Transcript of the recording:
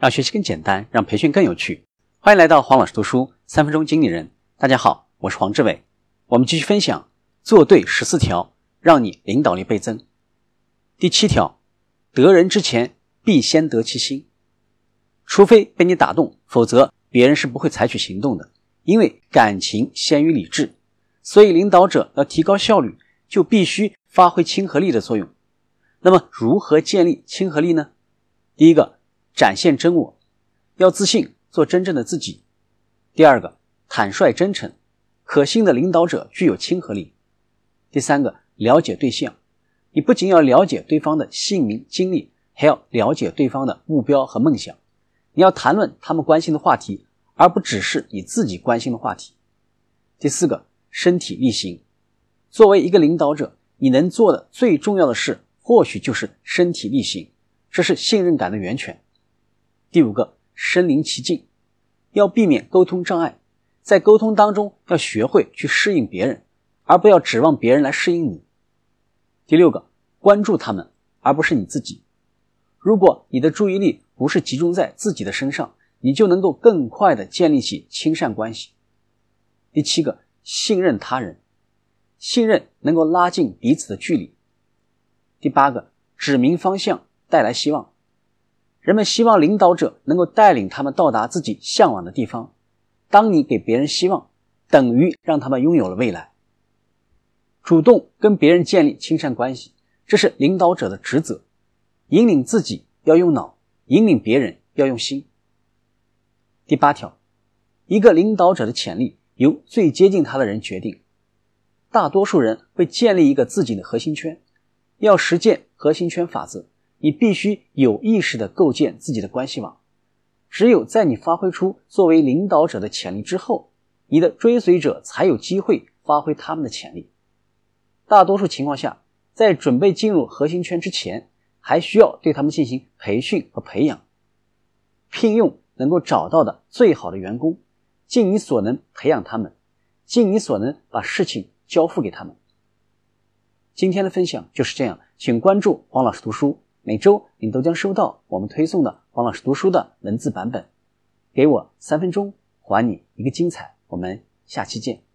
让学习更简单，让培训更有趣。欢迎来到黄老师读书三分钟经理人。大家好，我是黄志伟。我们继续分享做对十四条，让你领导力倍增。第七条，得人之前必先得其心。除非被你打动，否则别人是不会采取行动的。因为感情先于理智，所以领导者要提高效率，就必须发挥亲和力的作用。那么，如何建立亲和力呢？第一个，展现真我，要自信，做真正的自己。第二个，坦率真诚，可信的领导者具有亲和力。第三个，了解对象，你不仅要了解对方的姓名、经历，还要了解对方的目标和梦想。你要谈论他们关心的话题，而不只是你自己关心的话题。第四个，身体力行，作为一个领导者，你能做的最重要的事。或许就是身体力行，这是信任感的源泉。第五个，身临其境，要避免沟通障碍，在沟通当中要学会去适应别人，而不要指望别人来适应你。第六个，关注他们，而不是你自己。如果你的注意力不是集中在自己的身上，你就能够更快的建立起亲善关系。第七个，信任他人，信任能够拉近彼此的距离。第八个，指明方向，带来希望。人们希望领导者能够带领他们到达自己向往的地方。当你给别人希望，等于让他们拥有了未来。主动跟别人建立亲善关系，这是领导者的职责。引领自己要用脑，引领别人要用心。第八条，一个领导者的潜力由最接近他的人决定。大多数人会建立一个自己的核心圈。要实践核心圈法则，你必须有意识的构建自己的关系网。只有在你发挥出作为领导者的潜力之后，你的追随者才有机会发挥他们的潜力。大多数情况下，在准备进入核心圈之前，还需要对他们进行培训和培养，聘用能够找到的最好的员工，尽你所能培养他们，尽你所能把事情交付给他们。今天的分享就是这样，请关注黄老师读书，每周你都将收到我们推送的黄老师读书的文字版本。给我三分钟，还你一个精彩。我们下期见。